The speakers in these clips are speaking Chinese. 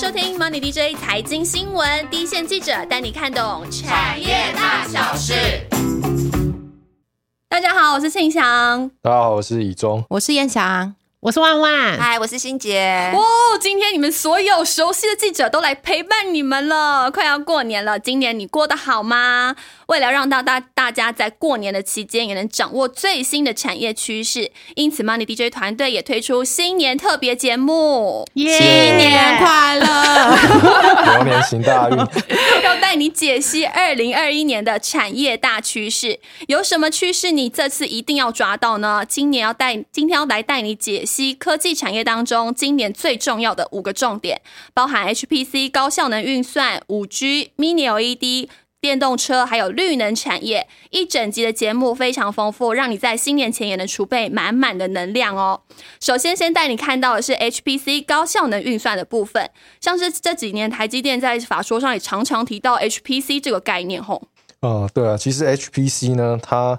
收听 Money DJ 财经新闻，第一线记者带你看懂产业大小事。大家好，我是庆祥。大家好，我是以中。我是燕翔，我是万万，嗨，我是欣杰。哇，今天你们所有熟悉的记者都来陪伴你们了。快要过年了，今年你过得好吗？为了让大大大家在过年的期间也能掌握最新的产业趋势，因此 Money DJ 团队也推出新年特别节目，新年快乐！牛年行大运，要带你解析二零二一年的产业大趋势。有什么趋势你这次一定要抓到呢？今年要带今天要来带你解析科技产业当中今年最重要的五个重点，包含 HPC 高效能运算、五 G、Mini LED。电动车还有绿能产业，一整集的节目非常丰富，让你在新年前也能储备满满的能量哦。首先，先带你看到的是 HPC 高效能运算的部分，像是这几年台积电在法说上也常常提到 HPC 这个概念吼。嗯，对啊，其实 HPC 呢，它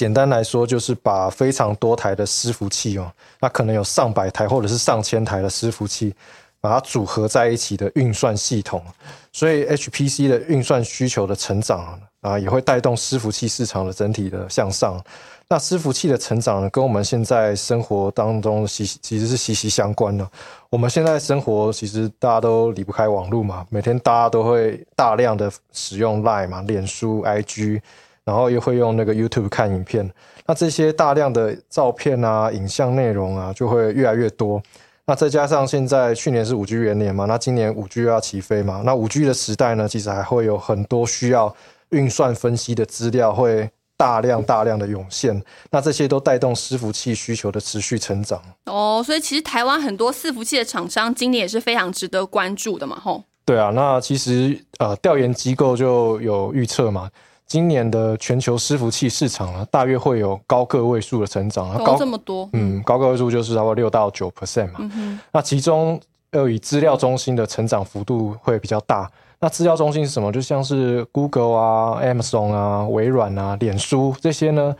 简单来说就是把非常多台的伺服器哦，那可能有上百台或者是上千台的伺服器。把它组合在一起的运算系统，所以 HPC 的运算需求的成长啊，也会带动伺服器市场的整体的向上。那伺服器的成长呢，跟我们现在生活当中息其实是息息相关的。我们现在生活其实大家都离不开网络嘛，每天大家都会大量的使用 Line 嘛、脸书、IG，然后又会用那个 YouTube 看影片。那这些大量的照片啊、影像内容啊，就会越来越多。那再加上现在去年是五 G 元年嘛，那今年五 G 又要起飞嘛，那五 G 的时代呢，其实还会有很多需要运算分析的资料会大量大量的涌现，那这些都带动伺服器需求的持续成长。哦，所以其实台湾很多伺服器的厂商今年也是非常值得关注的嘛，吼。对啊，那其实呃调研机构就有预测嘛。今年的全球伺服器市场啊，大约会有高个位数的成长啊，高这么多，嗯，高个位数就是差不多六到九 percent 嘛。那其中又以资料中心的成长幅度会比较大。那资料中心是什么？就像是 Google 啊、Amazon 啊、微软啊、脸书这些呢，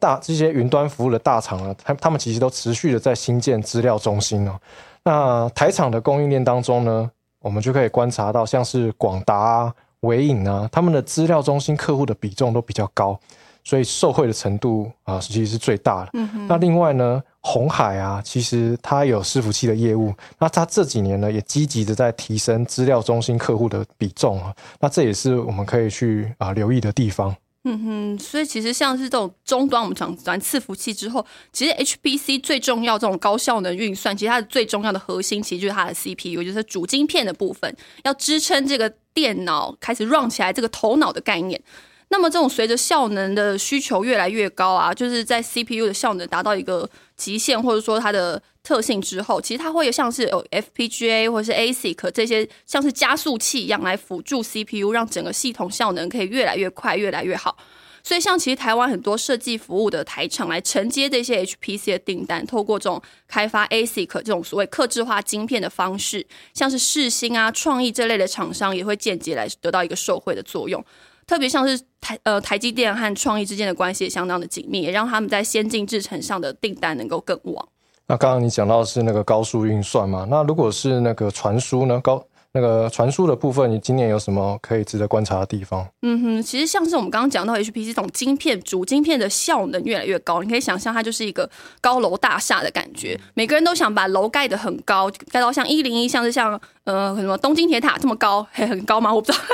大这些云端服务的大厂啊，他他们其实都持续的在新建资料中心哦。那台厂的供应链当中呢，我们就可以观察到，像是广达。伟影啊，他们的资料中心客户的比重都比较高，所以受惠的程度啊，其实是最大的。那另外呢，红海啊，其实它有伺服器的业务，那它这几年呢，也积极的在提升资料中心客户的比重啊，那这也是我们可以去啊留意的地方。嗯哼，所以其实像是这种终端，我们讲完伺服器之后，其实 HPC 最重要这种高效能运算，其实它的最重要的核心，其实就是它的 CPU，就是主晶片的部分，要支撑这个电脑开始 run 起来，这个头脑的概念。那么这种随着效能的需求越来越高啊，就是在 CPU 的效能达到一个极限，或者说它的特性之后，其实它会像是有 FPGA 或者是 ASIC 这些像是加速器一样来辅助 CPU，让整个系统效能可以越来越快、越来越好。所以像其实台湾很多设计服务的台厂来承接这些 HPC 的订单，透过这种开发 ASIC 这种所谓克制化晶片的方式，像是世星啊、创意这类的厂商也会间接来得到一个受惠的作用。特别像是台呃台积电和创意之间的关系也相当的紧密，也让他们在先进制程上的订单能够更旺。那刚刚你讲到是那个高速运算嘛？那如果是那个传输呢？高那个传输的部分，你今年有什么可以值得观察的地方？嗯哼，其实像是我们刚刚讲到 HPC 这种晶片主晶片的效能越来越高，你可以想象它就是一个高楼大厦的感觉，每个人都想把楼盖得很高，盖到像一零一，像是像呃什么东京铁塔这么高，还很高吗？我不知道。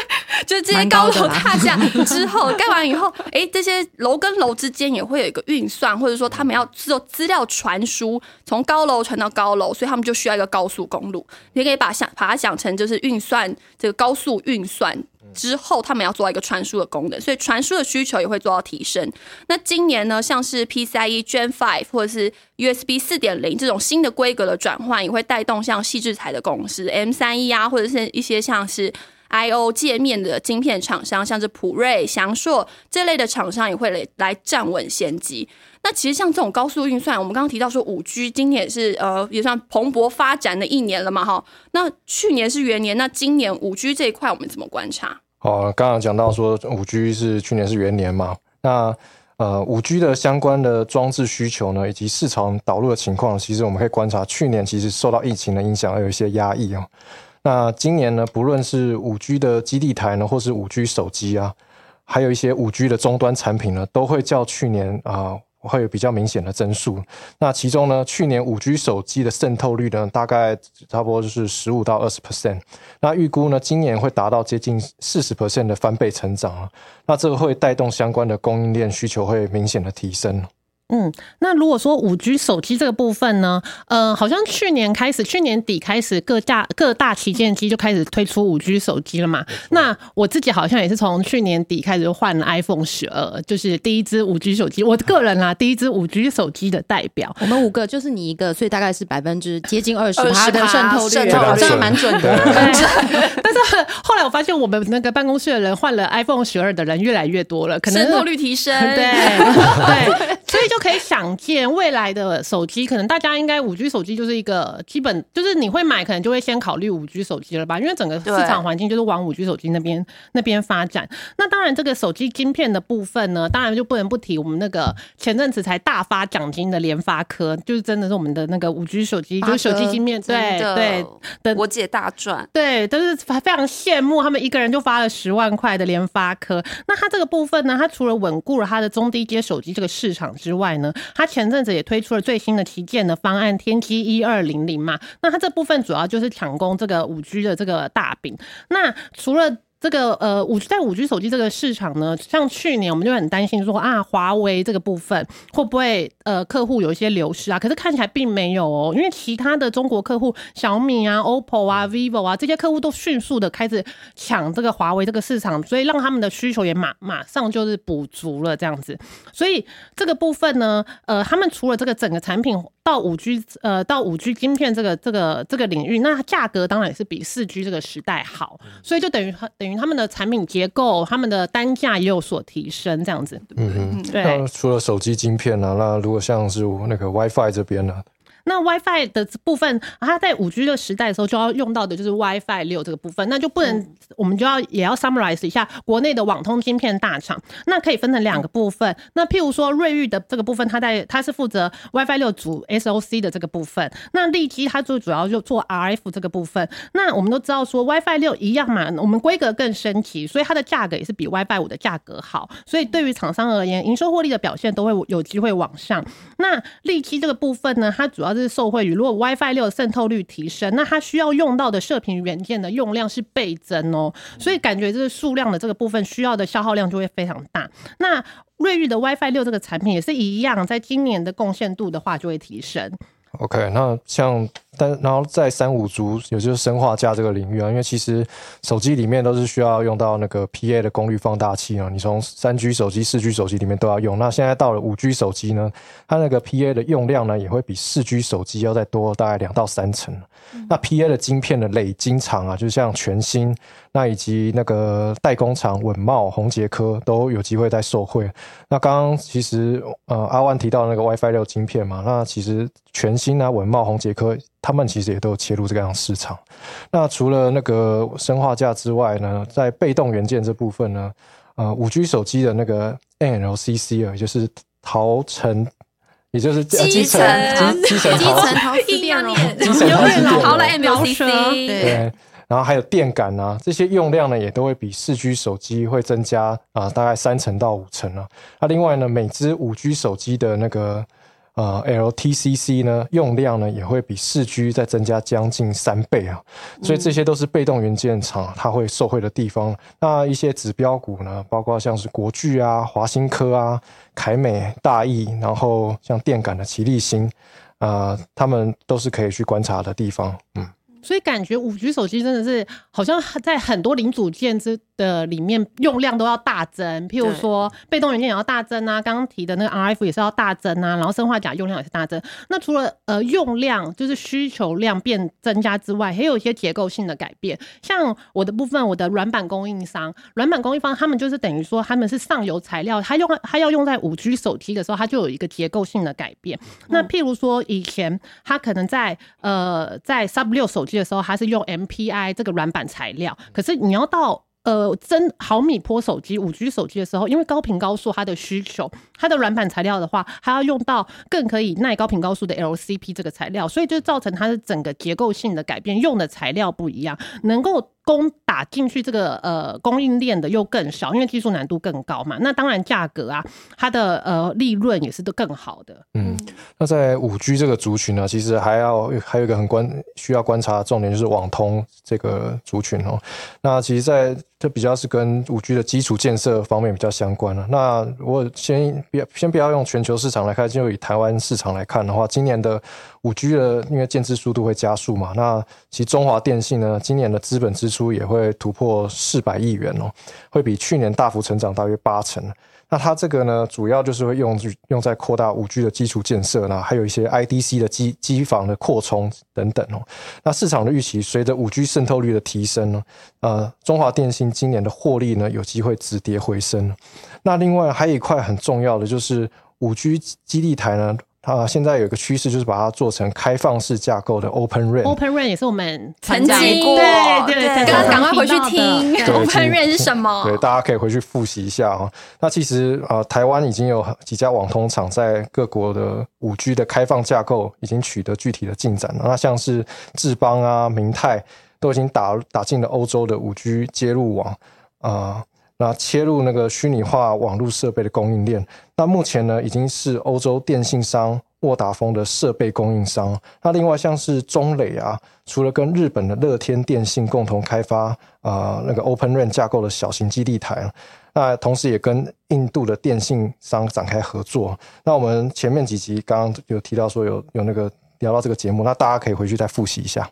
就是这些高楼大厦之后盖完以后，哎，这些楼跟楼之间也会有一个运算，或者说他们要做资料传输，从高楼传到高楼，所以他们就需要一个高速公路。你可以把想把它想成就就是运算这个高速运算之后，他们要做一个传输的功能，所以传输的需求也会做到提升。那今年呢，像是 PCIe Gen Five 或者是 USB 四点零这种新的规格的转换，也会带动像细制材的公司 M 三一啊，或者是一些像是。I O 界面的晶片厂商，像是普瑞、翔硕这类的厂商也会来来站稳先机。那其实像这种高速运算，我们刚刚提到说五 G 今年是呃也算蓬勃发展的一年了嘛，哈。那去年是元年，那今年五 G 这一块我们怎么观察？哦，刚刚讲到说五 G 是去年是元年嘛，那呃五 G 的相关的装置需求呢，以及市场导入的情况，其实我们可以观察，去年其实受到疫情的影响而，有一些压抑哦。那今年呢，不论是五 G 的基地台呢，或是五 G 手机啊，还有一些五 G 的终端产品呢，都会较去年啊。会有比较明显的增速。那其中呢，去年五 G 手机的渗透率呢，大概差不多就是十五到二十 percent。那预估呢，今年会达到接近四十 percent 的翻倍成长啊。那这个会带动相关的供应链需求会明显的提升。嗯，那如果说五 G 手机这个部分呢，呃，好像去年开始，去年底开始，各大各大旗舰机就开始推出五 G 手机了嘛。那我自己好像也是从去年底开始换了 iPhone 十二，就是第一支五 G 手机。我个人啊，第一支五 G 手机的代表，我们五个就是你一个，所以大概是百分之接近二十它的渗透率，真的蛮准的。但是后来我发现，我们那个办公室的人换了 iPhone 十二的人越来越多了，可能渗透率提升。对对，所以就。可以想见，未来的手机可能大家应该五 G 手机就是一个基本，就是你会买，可能就会先考虑五 G 手机了吧？因为整个市场环境就是往五 G 手机那边那边发展。那当然，这个手机晶片的部分呢，当然就不能不提我们那个前阵子才大发奖金的联发科，就是真的是我们的那个五 G 手机，就是手机晶片，对对的，我姐大赚，对，都是非常羡慕他们一个人就发了十万块的联发科。那它这个部分呢，它除了稳固了它的中低阶手机这个市场之外，外呢，它前阵子也推出了最新的旗舰的方案天玑一二零零嘛，那它这部分主要就是抢攻这个五 G 的这个大饼。那除了这个呃五在五 G 手机这个市场呢，像去年我们就很担心说啊，华为这个部分会不会呃客户有一些流失啊？可是看起来并没有哦，因为其他的中国客户小米啊、OPPO 啊、vivo 啊这些客户都迅速的开始抢这个华为这个市场，所以让他们的需求也马马上就是补足了这样子。所以这个部分呢，呃，他们除了这个整个产品。到五 G，呃，到五 G 晶片这个这个这个领域，那价格当然也是比四 G 这个时代好，所以就等于等于他们的产品结构，他们的单价也有所提升，这样子。嗯嗯，对。那除了手机晶片呢，那如果像是那个 WiFi 这边呢？那 WiFi 的部分，它在五 G 的时代的时候就要用到的就是 WiFi 六这个部分，那就不能，我们就要也要 summarize 一下国内的网通芯片大厂，那可以分成两个部分。那譬如说瑞昱的这个部分，它在它是负责 WiFi 六组 SOC 的这个部分，那利基它就主要就做 RF 这个部分。那我们都知道说 WiFi 六一样嘛，我们规格更升级，所以它的价格也是比 WiFi 五的价格好，所以对于厂商而言，营收获利的表现都会有机会往上。那利基这个部分呢，它主要是受惠于如果 WiFi 六的渗透率提升，那它需要用到的射频元件的用量是倍增哦，所以感觉这个数量的这个部分需要的消耗量就会非常大。那瑞昱的 WiFi 六这个产品也是一样，在今年的贡献度的话就会提升。OK，那像。但然后在三五族，也就是生化架这个领域啊，因为其实手机里面都是需要用到那个 PA 的功率放大器啊，你从三 G 手机、四 G 手机里面都要用。那现在到了五 G 手机呢，它那个 PA 的用量呢，也会比四 G 手机要再多大概两到三成。那 PA 的晶片的累晶厂啊，就像全新，那以及那个代工厂稳茂、宏杰科都有机会在受惠。那刚刚其实呃阿万提到那个 WiFi 六晶片嘛，那其实全新啊、稳茂、宏杰科。他们其实也都有切入这个样市场。那除了那个生化架之外呢，在被动元件这部分呢，呃，五 G 手机的那个 NLCC 啊，也就是陶层，也就是基层基层陶瓷电容，基层陶瓷电容，陶 了 NLCC，对。然后还有电感啊，这些用量呢，也都会比四 G 手机会增加啊，大概三成到五成啊。那另外呢，每只五 G 手机的那个。呃，LTCC 呢，用量呢也会比四 G 再增加将近三倍啊，所以这些都是被动元件厂它会受惠的地方。那一些指标股呢，包括像是国巨啊、华新科啊、凯美、大益，然后像电感的奇力新，呃，他们都是可以去观察的地方。嗯。所以感觉五 G 手机真的是好像在很多零组件之的里面用量都要大增，譬如说被动元件也要大增啊，刚刚提的那个 RF 也是要大增啊，然后生化钾用量也是大增。那除了呃用量就是需求量变增加之外，还有一些结构性的改变。像我的部分，我的软板供应商，软板供应方他们就是等于说他们是上游材料，他用他要用在五 G 手机的时候，它就有一个结构性的改变。那譬如说以前他可能在呃在 Sub 六手机。的时候，它是用 MPI 这个软板材料，可是你要到呃，真毫米波手机、五 G 手机的时候，因为高频高速它的需求，它的软板材料的话，还要用到更可以耐高频高速的 LCP 这个材料，所以就造成它的整个结构性的改变，用的材料不一样，能够供打进去这个呃供应链的又更少，因为技术难度更高嘛。那当然价格啊，它的呃利润也是都更好的。嗯，那在五 G 这个族群呢，其实还要还有一个很关需要观察的重点，就是网通这个族群哦。那其实，在这比较是跟五 G 的基础建设方面比较相关了。那我先不要先不要用全球市场来看，就以台湾市场来看的话，今年的五 G 的因为建制速度会加速嘛，那其实中华电信呢，今年的资本支出出也会突破四百亿元哦，会比去年大幅成长大约八成。那它这个呢，主要就是会用用在扩大五 G 的基础建设啦，还有一些 IDC 的机机房的扩充等等哦。那市场的预期，随着五 G 渗透率的提升呢，呃，中华电信今年的获利呢，有机会止跌回升。那另外还有一块很重要的就是五 G 基地台呢。啊，现在有一个趋势就是把它做成开放式架构的 Open RAN。Open RAN 也是我们曾经过，对对对，赶快回去听 Open RAN 是什么？对，大家可以回去复习一下啊。那其实啊，台湾已经有几家网通厂在各国的五 G 的开放架构已经取得具体的进展了。那像是智邦啊、明泰都已经打打进了欧洲的五 G 接入网啊。那切入那个虚拟化网络设备的供应链，那目前呢已经是欧洲电信商沃达丰的设备供应商。那另外像是中磊啊，除了跟日本的乐天电信共同开发啊那个 Open RAN 架构的小型基地台，那同时也跟印度的电信商展开合作。那我们前面几集刚刚有提到说有有那个聊到这个节目，那大家可以回去再复习一下。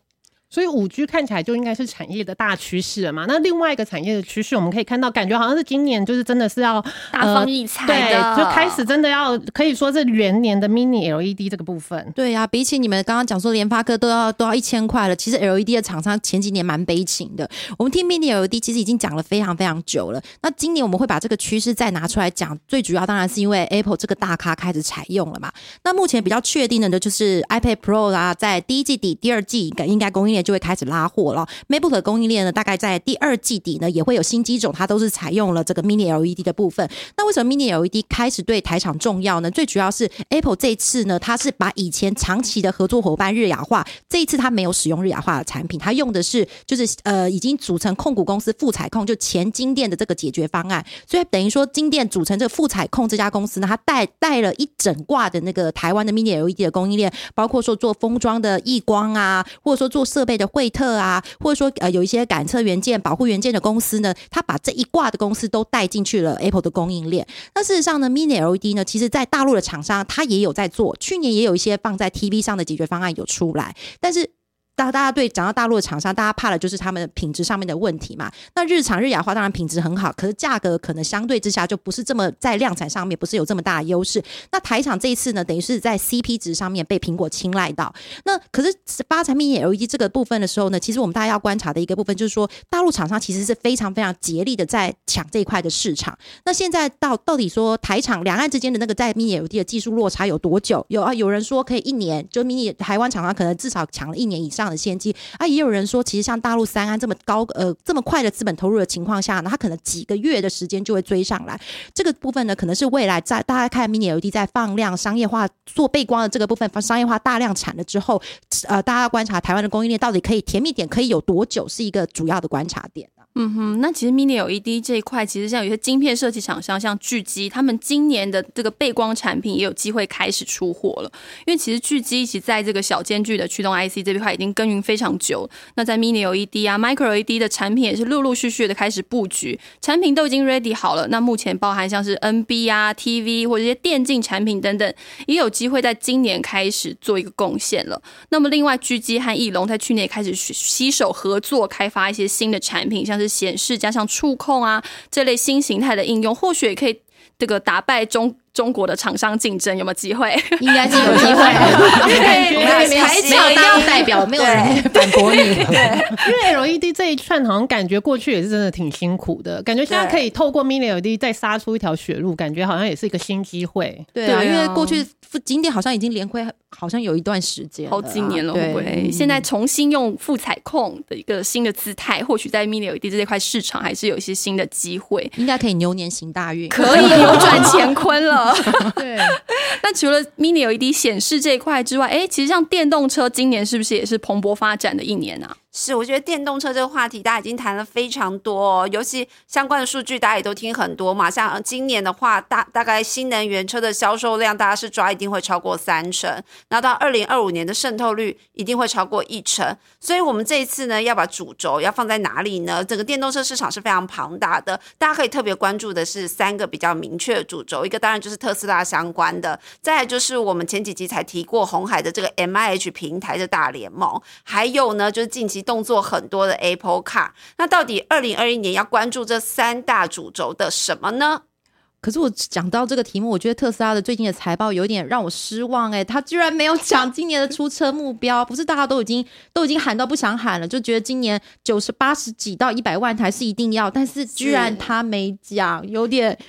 所以五 G 看起来就应该是产业的大趋势了嘛？那另外一个产业的趋势，我们可以看到，感觉好像是今年就是真的是要大放异彩对，就开始真的要可以说是元年的 Mini LED 这个部分。对呀，比起你们刚刚讲说联发科都要都要一千块了，其实 LED 的厂商前几年蛮悲情的。我们听 Mini LED 其实已经讲了非常非常久了。那今年我们会把这个趋势再拿出来讲，最主要当然是因为 Apple 这个大咖开始采用了嘛。那目前比较确定的呢，就是 iPad Pro 啦，在第一季底、第二季应该供应就会开始拉货。了，MacBook 的供应链呢，大概在第二季底呢，也会有新机种，它都是采用了这个 Mini LED 的部分。那为什么 Mini LED 开始对台厂重要呢？最主要是 Apple 这次呢，它是把以前长期的合作伙伴日亚化，这一次它没有使用日亚化的产品，它用的是就是呃已经组成控股公司富彩控，就前金店的这个解决方案。所以等于说金店组成这个富彩控这家公司呢，它带带了一整挂的那个台湾的 Mini LED 的供应链，包括说做封装的易光啊，或者说做设备的惠特啊。或者说呃，有一些感测元件、保护元件的公司呢，他把这一挂的公司都带进去了 Apple 的供应链。那事实上呢，Mini LED 呢，其实在大陆的厂商，它也有在做，去年也有一些放在 TV 上的解决方案有出来，但是。大大家对讲到大陆的厂商，大家怕的就是他们品质上面的问题嘛。那日厂日亚化当然品质很好，可是价格可能相对之下就不是这么在量产上面不是有这么大的优势。那台厂这一次呢，等于是在 CP 值上面被苹果青睐到。那可是八产品 LED 这个部分的时候呢，其实我们大家要观察的一个部分就是说，大陆厂商其实是非常非常竭力的在抢这一块的市场。那现在到到底说台厂两岸之间的那个在 Mini LED 的技术落差有多久？有啊，有人说可以一年，就 Mini 台湾厂商可能至少抢了一年以上。这样的先机啊，也有人说，其实像大陆三安这么高呃这么快的资本投入的情况下呢，它可能几个月的时间就会追上来。这个部分呢，可能是未来在大家看 Mini LED 在放量商业化做背光的这个部分，商业化大量产了之后，呃，大家观察台湾的供应链到底可以甜蜜点可以有多久，是一个主要的观察点。嗯哼，那其实 Mini LED 这一块，其实像有些晶片设计厂商，像巨基，他们今年的这个背光产品也有机会开始出货了。因为其实巨基一起在这个小间距的驱动 IC 这一块已经耕耘非常久。那在 Mini LED 啊、Micro LED 的产品也是陆陆续续的开始布局，产品都已经 ready 好了。那目前包含像是 NB 啊、TV 或者一些电竞产品等等，也有机会在今年开始做一个贡献了。那么另外，巨基和翼龙在去年也开始携手合作，开发一些新的产品，像是显示加上触控啊这类新形态的应用，或许也可以这个打败中中国的厂商竞争，有没有机会？应该是有机会。代表，没有人反驳你。对。因为 LED 这一串好像感觉过去也是真的挺辛苦的，感觉现在可以透过 Mini LED 再杀出一条血路，感觉好像也是一个新机会。对啊，因为过去景点好像已经连亏，好像有一段时间好几年了，对。现在重新用富彩控的一个新的姿态，或许在 Mini LED 这块市场还是有一些新的机会，应该可以牛年行大运。可以扭转乾坤了。对，那除了 Mini LED 显示这一块之外，哎，其实像电动车，今年是不是也是蓬勃发展的一年啊？是，我觉得电动车这个话题大家已经谈了非常多、哦，尤其相关的数据大家也都听很多嘛。像今年的话，大大概新能源车的销售量，大家是抓一定会超过三成，那到二零二五年的渗透率一定会超过一成。所以我们这一次呢，要把主轴要放在哪里呢？整个电动车市场是非常庞大的，大家可以特别关注的是三个比较明确的主轴，一个当然就是特斯拉相关的，再就是我们前几集才提过红海的这个 M I H 平台的大联盟，还有呢就是近期动作很多的 Apple Car。那到底二零二一年要关注这三大主轴的什么呢？可是我讲到这个题目，我觉得特斯拉的最近的财报有点让我失望哎、他居然没有讲今年的出车目标，不是大家都已经都已经喊到不想喊了，就觉得今年九十八十几到一百万台是一定要，但是居然他没讲，有点哎，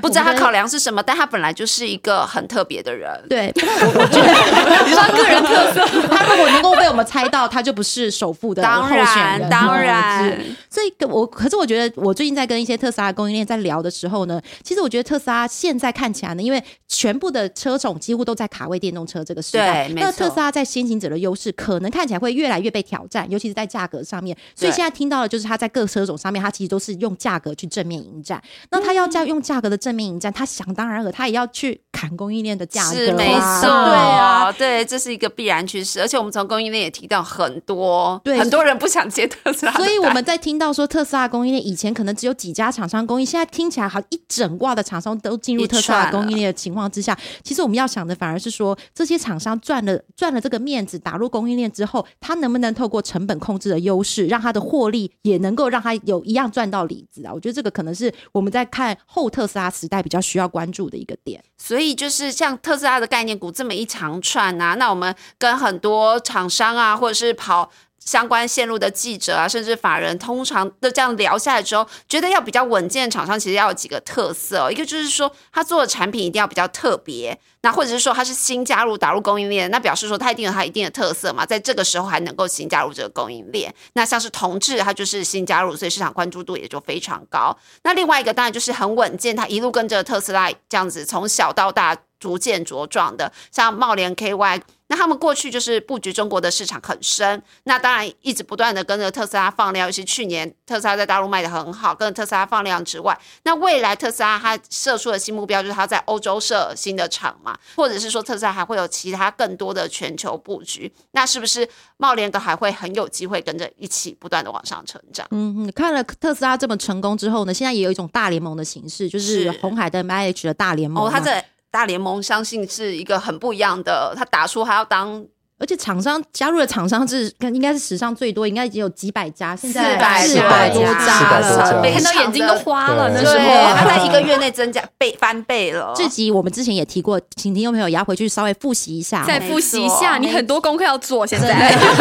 不知道他考量是什么，但他本来就是一个很特别的人。对，我我觉得你说个人特色，他如果能够被我们猜到，他就不是首富的当候选人，然，当嗯然是，所以我可是我觉得，我最近在跟一些特斯拉的供应链在聊的时候呢，其实我觉得特斯拉现在看起来呢，因为全部的车种几乎都在卡位电动车这个时代，那特斯拉在先行者的优势可能看起来会越来越被挑战，尤其是在价格上面。所以现在听到的就是他在各车种上面，他其实都是用价格去正面迎战。那他要这样用价格的正面迎战，他想当然了，他也要去砍供应链的价格啊，是没错，对啊。对，这是一个必然趋势。而且我们从供应链也提到很多，对很多人不想接特斯拉，所以我们在听到说特斯拉供应链以前可能只有几家厂商供应，现在听起来好一整挂的厂商都进入特斯拉供应链的情况之下，其实我们要想的反而是说，这些厂商赚了赚了这个面子，打入供应链之后，他能不能透过成本控制的优势，让他的获利也能够让他有一样赚到里子啊？我觉得这个可能是我们在看后特斯拉时代比较需要关注的一个点。所以就是像特斯拉的概念股这么一长串啊，那我们跟很多厂商啊，或者是跑。相关线路的记者啊，甚至法人，通常都这样聊下来之后，觉得要比较稳健的厂商，其实要有几个特色、一个就是说，他做的产品一定要比较特别，那或者是说他是新加入打入供应链，那表示说他一定有他一定的特色嘛，在这个时候还能够新加入这个供应链。那像是同志，它就是新加入，所以市场关注度也就非常高。那另外一个当然就是很稳健，它一路跟着特斯拉这样子从小到大逐渐茁壮的，像茂联 KY。那他们过去就是布局中国的市场很深，那当然一直不断的跟着特斯拉放量，尤其去年特斯拉在大陆卖的很好，跟着特斯拉放量之外，那未来特斯拉它设出的新目标就是它在欧洲设新的厂嘛，或者是说特斯拉还会有其他更多的全球布局，那是不是茂联的还会很有机会跟着一起不断的往上成长？嗯，嗯，看了特斯拉这么成功之后呢，现在也有一种大联盟的形式，就是是红海的 MIH 的大联盟哦，嘛。它这大联盟相信是一个很不一样的，他打出还要当而且厂商加入的厂商是应该是史上最多，应该已经有几百家，现在四百多400家多家了。非看到眼睛都花了，对那时，候。他在一个月内增加倍翻倍了。这集我们之前也提过，请听众朋友也要回去稍微复习一下。哦再复习一下，你很多功课要做。现在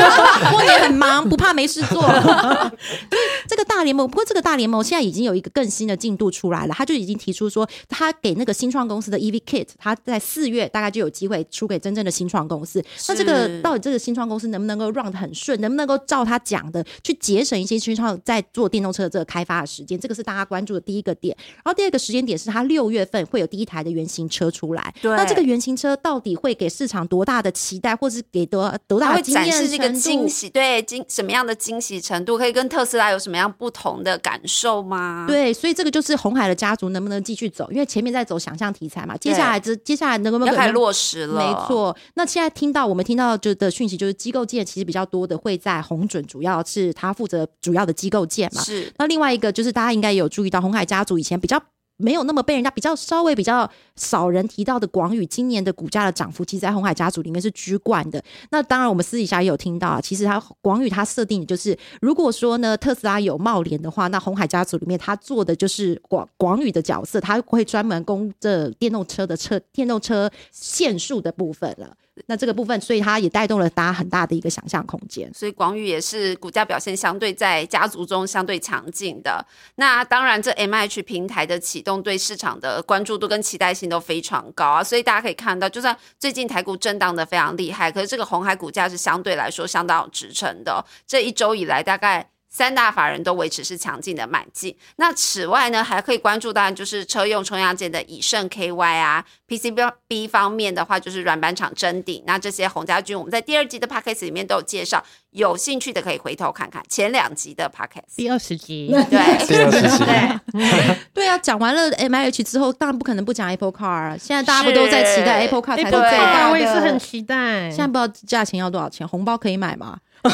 过年很忙，不怕没事做。这个大联盟，不过这个大联盟现在已经有一个更新的进度出来了，他就已经提出说，他给那个新创公司的 EV Kit，他在四月大概就有机会出给真正的新创公司。那这个是到底这个新创公司能不能够 run 的很顺，能不能够照他讲的去节省一些新创在做电动车的这个开发的时间，这个是大家关注的第一个点。然后第二个时间点是他六月份会有第一台的原型车出来，对那这个原型车到底会给市场多大的期待，或是给多多大的惊艳程度惊喜，对惊什么样的惊喜程度，可以跟特斯拉有什么样不同的感受吗？，对，所以这个就是红海的家族能不能继续走，因为前面在走想象题材嘛，接下来这接下来能不能要开始落实了。没，错，那现在听到我们听到就的讯息，就是机构件其实比较多的会在红准，主要是他负责主要的机构件嘛。是那另外一个就是大家应该有注意到，红海家族以前比较没有那么被人家比较稍微比较少人提到的广宇，今年的股价的涨幅，其实在红海家族里面是居冠的。那当然，我们私底下也有听到啊，其实它广宇它设定的就是，如果说呢特斯拉有茂联的话，那红海家族里面它做的就是广广宇的角色，它会专门供这电动车的车电动车限速的部分了。那这个部分，所以它也带动了大家很大的一个想象空间。所以广宇也是股价表现相对在家族中相对强劲的。那当然，这 M H 平台的启动对市场的关注度跟期待性都非常高啊。所以大家可以看到，就算最近台股震荡的非常厉害，可是这个红海股价是相对来说相当有支撑的。这一周以来，大概。三大法人都维持是强劲的买进。那此外呢，还可以关注当然就是车用冲压件的以盛 KY 啊，PCB 方面的话就是软板厂真鼎。那这些洪家军，我们在第二集的 p a c k a g e 里面都有介绍，有兴趣的可以回头看看前两集的 p a c k a g e 第二十集，对，第二十集，对，对啊，讲完了 M H 之后，当然不可能不讲 Apple Car 啊。现在大家不都在期待 Apple Car 才是最对大的？我也是很期待。现在不知道价钱要多少钱，红包可以买吗？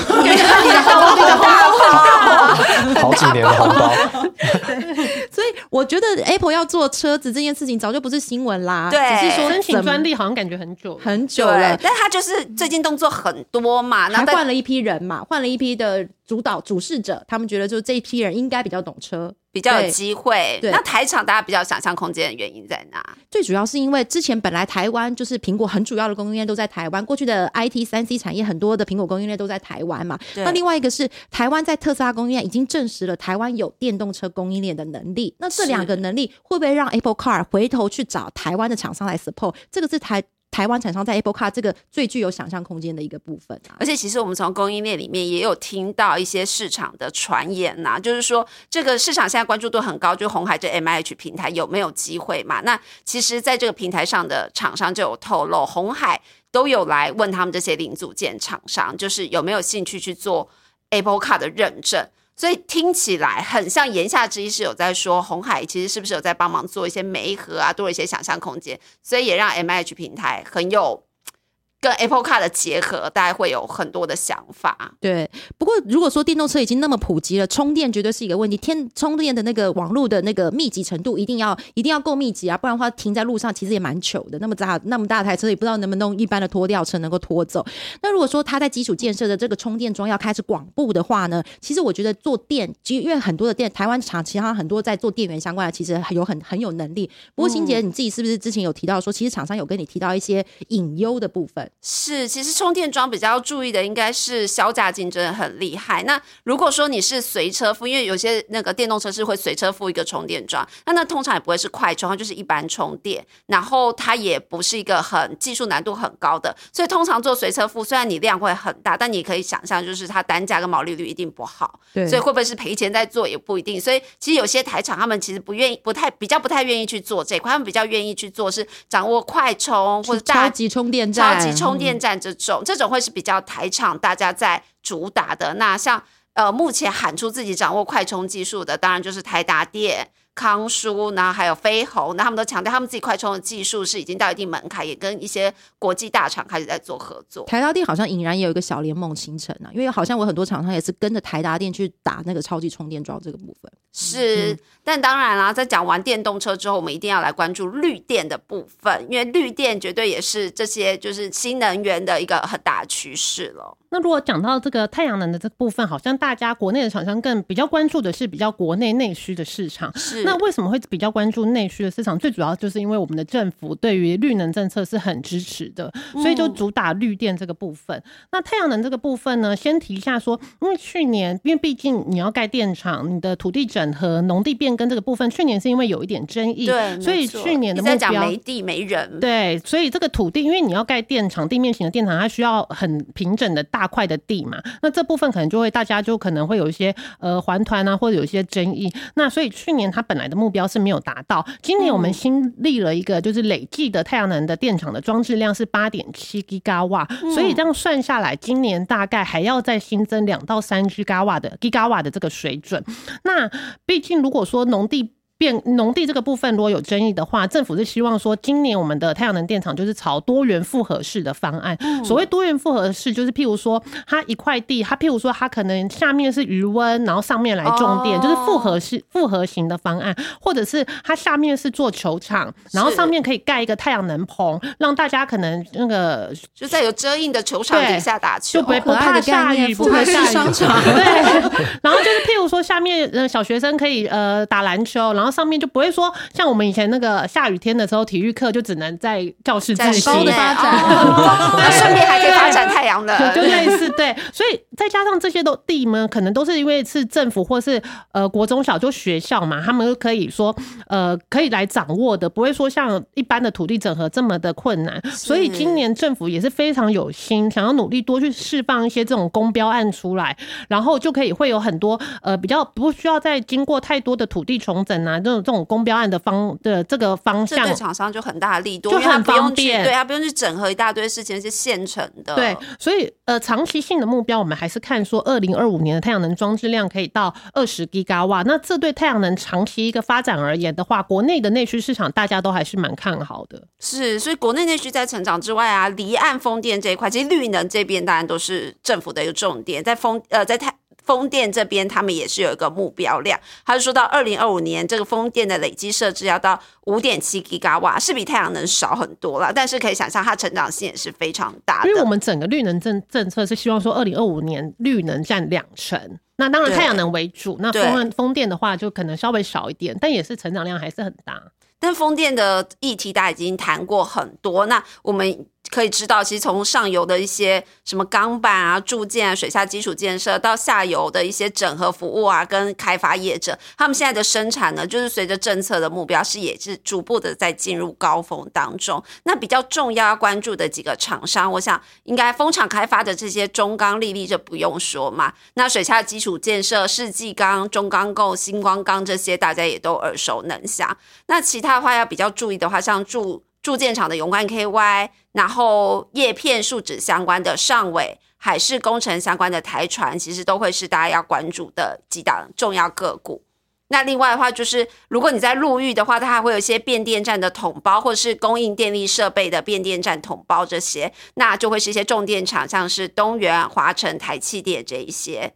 好几年的红包，所以我觉得 Apple 要做车子这件事情早就不是新闻啦，对。只是说申请专利好像感觉很久，很久了，，但他就是最近动作很多嘛，那但还换了一批人嘛，换了一批的主导主事者，他们觉得就这一批人应该比较懂车。比较有对机会。那台场大家比较想象空间的原因在哪？最主要是因为之前本来台湾就是苹果很主要的供应链都在台湾，过去的 IT 三 C 产业很多的苹果供应链都在台湾嘛。对那另外一个是台湾在特斯拉供应链已经证实了台湾有电动车供应链的能力。那这是两个能力会不会让 Apple Car 回头去找台湾的厂商来 support？这个是台台湾厂商在 Apple Car 这个最具有想象空间的一个部分。而且其实我们从供应链里面也有听到一些市场的传言呐、就是说这个市场现在关注度很高，就红海这 M I H 平台有没有机会嘛？那其实在这个平台上的厂商就有透露，红海都有来问他们这些零组件厂商，就是有没有兴趣去做 Apple Car 的认证。所以听起来很像言下之意是有在说红海其实是不是有在帮忙做一些媒合啊，多一些想象空间，所以也让 M H 平台很有跟 Apple Car 的结合，大家会有很多的想法。对，不过如果说电动车已经那么普及了，充电绝对是一个问题。天充电的那个网络的那个密集程度一定要一定要够密集啊，不然的话停在路上其实也蛮糗的。那么大那么大台车也不知道能不能用一般的拖吊车能够拖走。那如果说它在基础建设的这个充电桩要开始广布的话呢，其实我觉得做电，其实因为很多的电台湾厂其实很多在做电源相关的，其实有很很有能力。不过欣姐你自己是不是之前有提到说，其实厂商有跟你提到一些隐忧的部分？是，其实充电桩比较要注意的应该是销价竞争很厉害。那如果说你是随车付，因为有些那个电动车是会随车付一个充电桩，那那通常也不会是快充，它就是一般充电，然后它也不是一个很技术难度很高的，所以通常做随车付，虽然你量会很大，但你可以想象就是它单价跟毛利率一定不好。对所以会不会是赔钱在做也不一定。所以其实有些台厂他们其实不愿意，不太比较不太愿意去做这一块，他们比较愿意去做是掌握快充或者大超级充电站，超级充嗯电站这种，这种会是比较台场大家在主打的。那像呃，目前喊出自己掌握快充技术的，当然就是台达电、康舒，然后还有飞鸿，那他们都强调他们自己快充的技术是已经到一定门槛，也跟一些国际大厂开始在做合作。台达电好像隐然也有一个小联盟形成啊，因为好像我很多厂商也是跟着台达电去打那个超级充电桩这个部分。是，但当然啦，在讲完电动车之后，我们一定要来关注绿电的部分，因为绿电绝对也是这些就是新能源的一个很大的趋势了。那如果讲到这个太阳能的这部分，好像大家国内的厂商更比较关注的是比较国内内需的市场。是，那为什么会比较关注内需的市场？最主要就是因为我们的政府对于绿能政策是很支持的，所以就主打绿电这个部分。那太阳能这个部分呢，先提一下说，因为去年，因为毕竟你要盖电厂，你的土地整合、农地变更这个部分，去年是因为有一点争议，对，所以去年的目标没地没人，对，所以这个土地，因为你要盖电厂，地面型的电厂，它需要很平整的大块的地嘛。那这部分可能就会大家就可能会有一些呃还团啊，或者有一些争议。那所以去年它本来的目标是没有达到，今年我们新立了一个就是累计的太阳能的电厂的装置量是八点七 g 瓦，所以这样算下来，今年大概还要再新增两到三 g 瓦的 g 瓦的这个水准。那毕竟如果说农地变农地这个部分如果有争议的话，政府是希望说，今年我们的太阳能电厂就是朝多元复合式的方案。所谓多元复合式，就是譬如说，它一块地，它譬如说它可能下面是余温，然后上面来种电，哦。就是复合式复合型的方案，或者是它下面是做球场，然后上面可以盖一个太阳能棚，让大家可能那个就在有遮阴的球场底下打球，就不怕下雨，不怕复合式下场。对，然后就是譬如说下面呃小学生可以呃打篮球，然后上面就不会说像我们以前那个下雨天的时候，体育课就只能在教室在自习。高的发展。哦那顺便还可以发展太阳能，就就类似对，所以再加上这些都地呢，可能都是因为是政府或是呃国中小就学校嘛，他们可以说呃可以来掌握的，不会说像一般的土地整合这么的困难。所以今年政府也是非常有心，想要努力多去释放一些这种公标案出来，然后就可以会有很多呃比较不需要再经过太多的土地重整啊，这种这种公标案的方的这个方向这对。厂商就很大的力度，就很方便对他不用去整合一大堆事情，是现成的。对，所以呃，长期性的目标，我们还是看说，二零二五年的太阳能装置量可以到二十 g 瓦。那这对太阳能长期一个发展而言的话，国内的内需市场大家都还是蛮看好的。是，所以国内内需在成长之外啊，离岸风电这一块，其实绿能这边当然都是政府的一个重点，在风呃在太。风电这边，他们也是有一个目标量，他就说到二零二五年，这个风电的累积设置要到五点七吉瓦，是比太阳能少很多了，但是可以想象它成长性也是非常大的。因为我们整个绿能政政策是希望说，二零二五年绿能占两成。那当然太阳能为主，那对风风电的话就可能稍微少一点，但也是成长量还是很大。但风电的议题大家已经谈过很多，那我们可以知道，其实从上游的一些什么钢板啊、铸件啊、水下基础建设，到下游的一些整合服务啊，跟开发业者，他们现在的生产呢，就是随着政策的目标是也是逐步的在进入高峰当中。那比较重要要关注的几个厂商，我想应该风场开发的这些中钢、力力这不用说嘛。那水下基础建设，世纪钢、中钢构、星光钢这些，大家也都耳熟能详。那其他的话要比较注意的话，像铸铸件厂的永冠 KY，然后叶片树脂相关的上尾。海事工程相关的台船，其实都会是大家要关注的几档重要个股。那另外的话，就是如果你在陆域的话，它还会有一些变电站的统包，或者是供应电力设备的变电站统包这些，那就会是一些重电厂，像是东元、华晨、台气电这一些。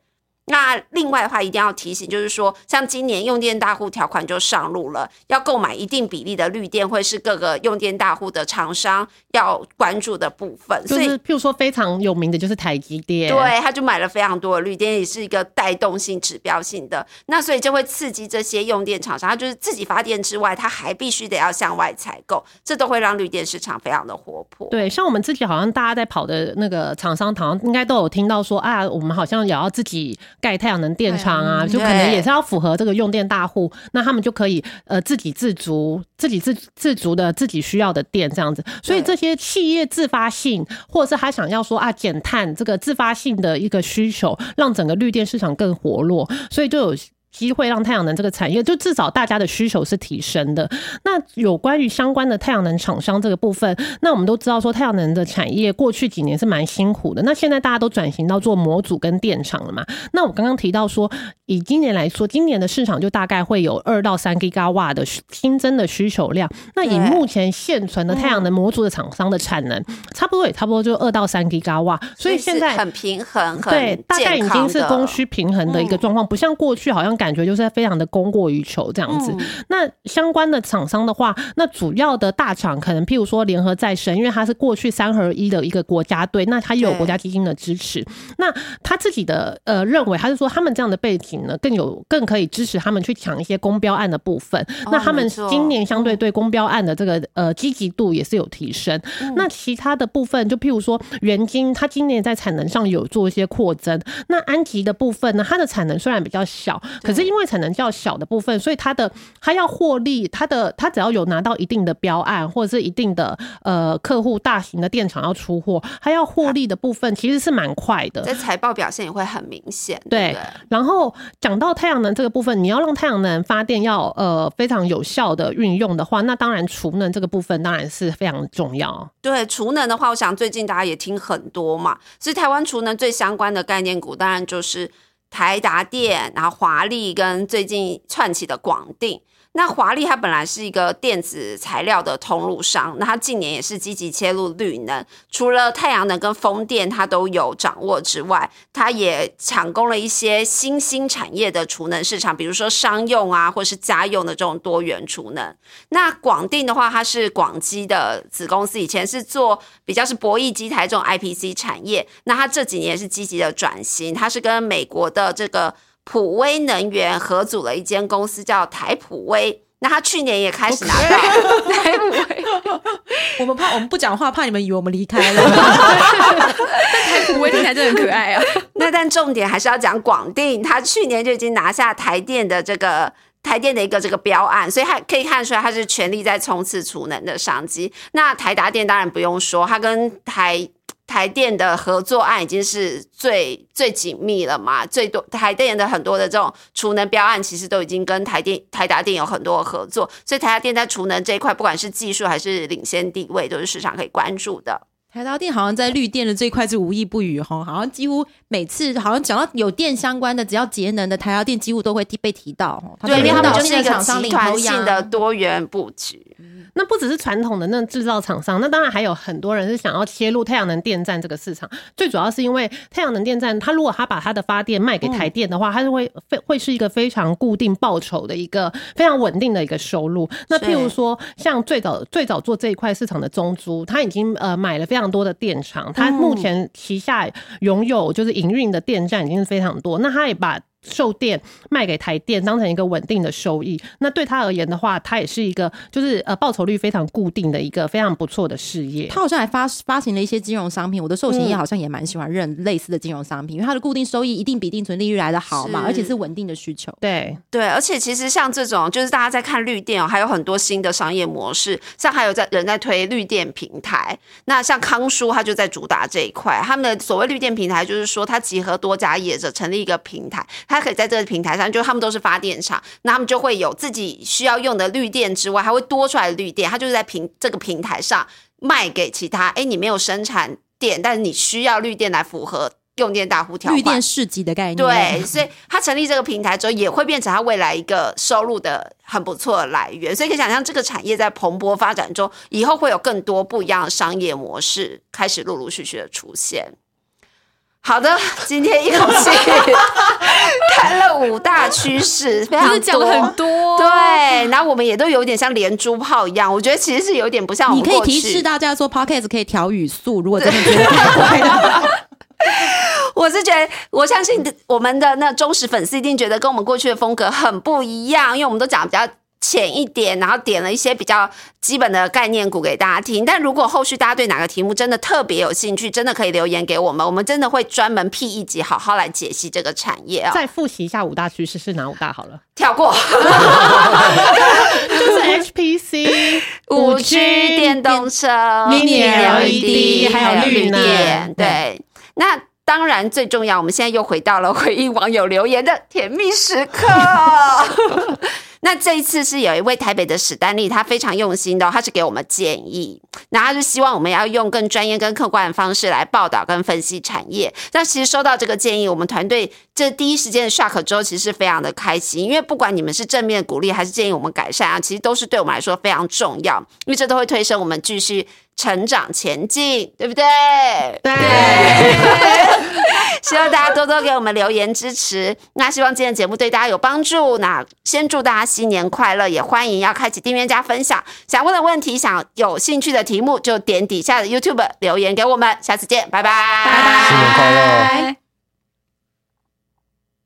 那另外的话，一定要提醒，就是说，像今年用电大户条款就上路了，要购买一定比例的绿电，会是各个用电大户的厂商要关注的部分。所以就是譬如说非常有名的就是台积电，对，他就买了非常多的绿电，也是一个带动性、指标性的。那所以就会刺激这些用电厂商，他就是自己发电之外，他还必须得要向外采购，这都会让绿电市场非常的活泼。对，像我们自己好像大家在跑的那个厂商，好像应该都有听到说啊，我们好像也要自己盖太阳能电厂啊，就可能也是要符合这个用电大户，那他们就可以呃自给自足，自给自自足的自己需要的电这样子。所以这些企业自发性，或者是他想要说啊减碳这个自发性的一个需求，让整个绿电市场更活络，所以就有。机会让太阳能这个产业，就至少大家的需求是提升的。那有关于相关的太阳能厂商这个部分，那我们都知道说太阳能的产业过去几年是蛮辛苦的。那现在大家都转型到做模组跟电厂了嘛？那我刚刚提到说，以今年来说，今年的市场就大概会有二到三 g 瓦的新增的需求量。那以目前现存的太阳能模组的厂商的产能，差不多也差不多就二到三 g 瓦。所以是现在很平衡，很对，大概已经是供需平衡的一个状况，不像过去好像感觉就是非常的供过于求这样子。嗯那相关的厂商的话，那主要的大厂可能譬如说联合再生，因为它是过去三合一的一个国家队，那它又有国家基金的支持。那他自己的呃认为，他是说他们这样的背景呢，更有更可以支持他们去抢一些公标案的部分。哦那他们今年相对对公标案的这个呃积极度也是有提升。嗯那其他的部分，就譬如说元晶，它今年在产能上有做一些扩增。那安吉的部分呢，它的产能虽然比较小，可是因为产能较小的部分，所以它的它要获利，它的它只要有拿到一定的标案或者是一定的呃客户大型的电厂要出货，它要获利的部分其实是蛮快的。在财报表现也会很明显，对？然后讲到太阳能这个部分，你要让太阳能发电要呃非常有效的运用的话，那当然储能这个部分当然是非常重要。对储能的话，我想最近大家也听很多嘛，所以台湾储能最相关的概念股，当然就是台达电，然后华丽跟最近串起的广定。那华丽它本来是一个电子材料的通路商，那它近年也是积极切入绿能，除了太阳能跟风电它都有掌握之外，它也抢攻了一些新兴产业的储能市场，比如说商用啊，或是家用的这种多元储能。那广电的话，它是广基的子公司，以前是做比较是博弈机台这种 IPC 产业，那它这几年是积极的转型，它是跟美国的这个。普威能源合组了一间公司叫台普威，那他去年也开始拿到 台普威，我们怕我们不讲话，怕你们以为我们离开了。台普威听起来真的很可爱啊。那但重点还是要讲广定，他去年就已经拿下台电的这个台电的一个这个标案，所以他可以看出来他是全力在冲刺储能的商机。那台达电当然不用说，他跟台。台电的合作案已经是最最紧密了嘛？最多台电的很多的这种储能标案，其实都已经跟台电、台达电有很多合作，所以台达电在储能这一块，不管是技术还是领先地位，都是市场可以关注的。台达电好像在绿电的这一块是无一不语哈，好像几乎每次好像讲到有电相关的，只要节能的台达电几乎都会被提到。对，因为他们就是一个厂商集团性的多元布局。那不只是传统的那制造厂商，那当然还有很多人是想要切入太阳能电站这个市场。最主要是因为太阳能电站，它如果它把它的发电卖给台电的话，它是会非会是一个非常固定报酬的一个非常稳定的一个收入。那譬如说，像最早最早做这一块市场的中租，它已经呃买了非常多的电厂，它目前旗下拥有就是营运的电站已经是非常多。那它也把售电卖给台电，当成一个稳定的收益。那对他而言的话，他也是一个就是呃报酬率非常固定的一个非常不错的事业。他好像还发发行了一些金融商品，我的寿险业好像也蛮喜欢认类似的金融商品，因为它的固定收益一定比定存利率来的好嘛，而且是稳定的需求。对对，而且其实像这种就是大家在看绿电哦，还有很多新的商业模式，像还有在人在推绿电平台。那像康叔，他就在主打这一块。他们的所谓绿电平台，就是说他集合多家业者成立一个平台。它可以在这个平台上，就他们都是发电厂，那他们就会有自己需要用的绿电之外，还会多出来的绿电，它就是在平这个平台上卖给其他。哎，你没有生产电，但是你需要绿电来符合用电大户条绿电市集的概念。对，所以他成立这个平台之后，也会变成他未来一个收入的很不错的来源。所以可以想象，这个产业在蓬勃发展中，以后会有更多不一样的商业模式开始陆陆续续的出现。好的，今天一口气谈了五大趋势，非常多，讲了很多。对，然后我们也都有点像连珠炮一样，我觉得其实是有点不像。你可以提示大家说，podcast 可以调语速，如果真的觉得太快的话。我是觉得，我相信我们的那忠实粉丝一定觉得跟我们过去的风格很不一样，因为我们都讲比较。浅一点，然后点了一些比较基本的概念股给大家听。但如果后续大家对哪个题目真的特别有兴趣，真的可以留言给我们，我们真的会专门辟一集，好好来解析这个产业啊。再复习一下五大趋势是哪五大？好了，跳过，就是 HPC、五 G、电动车、Mini LED，还有绿电。对，那当然最重要，我们现在又回到了回应网友留言的甜蜜时刻。那这一次是有一位台北的史丹利，他非常用心的，他是给我们建议，那他是希望我们要用更专业、更客观的方式来报道跟分析产业。那其实收到这个建议，我们团队这第一时间的 shock 之后，其实是非常的开心，因为不管你们是正面鼓励还是建议我们改善啊，其实都是对我们来说非常重要，因为这都会推升我们继续成长前进，对不对？对。希望大家多多给我们留言支持。那希望今天节目对大家有帮助。那先祝大家新年快乐，也欢迎要开启订阅加分享。想问的问题，想有兴趣的题目，就点底下的 YouTube 留言给我们。下次见，拜拜，新年快乐。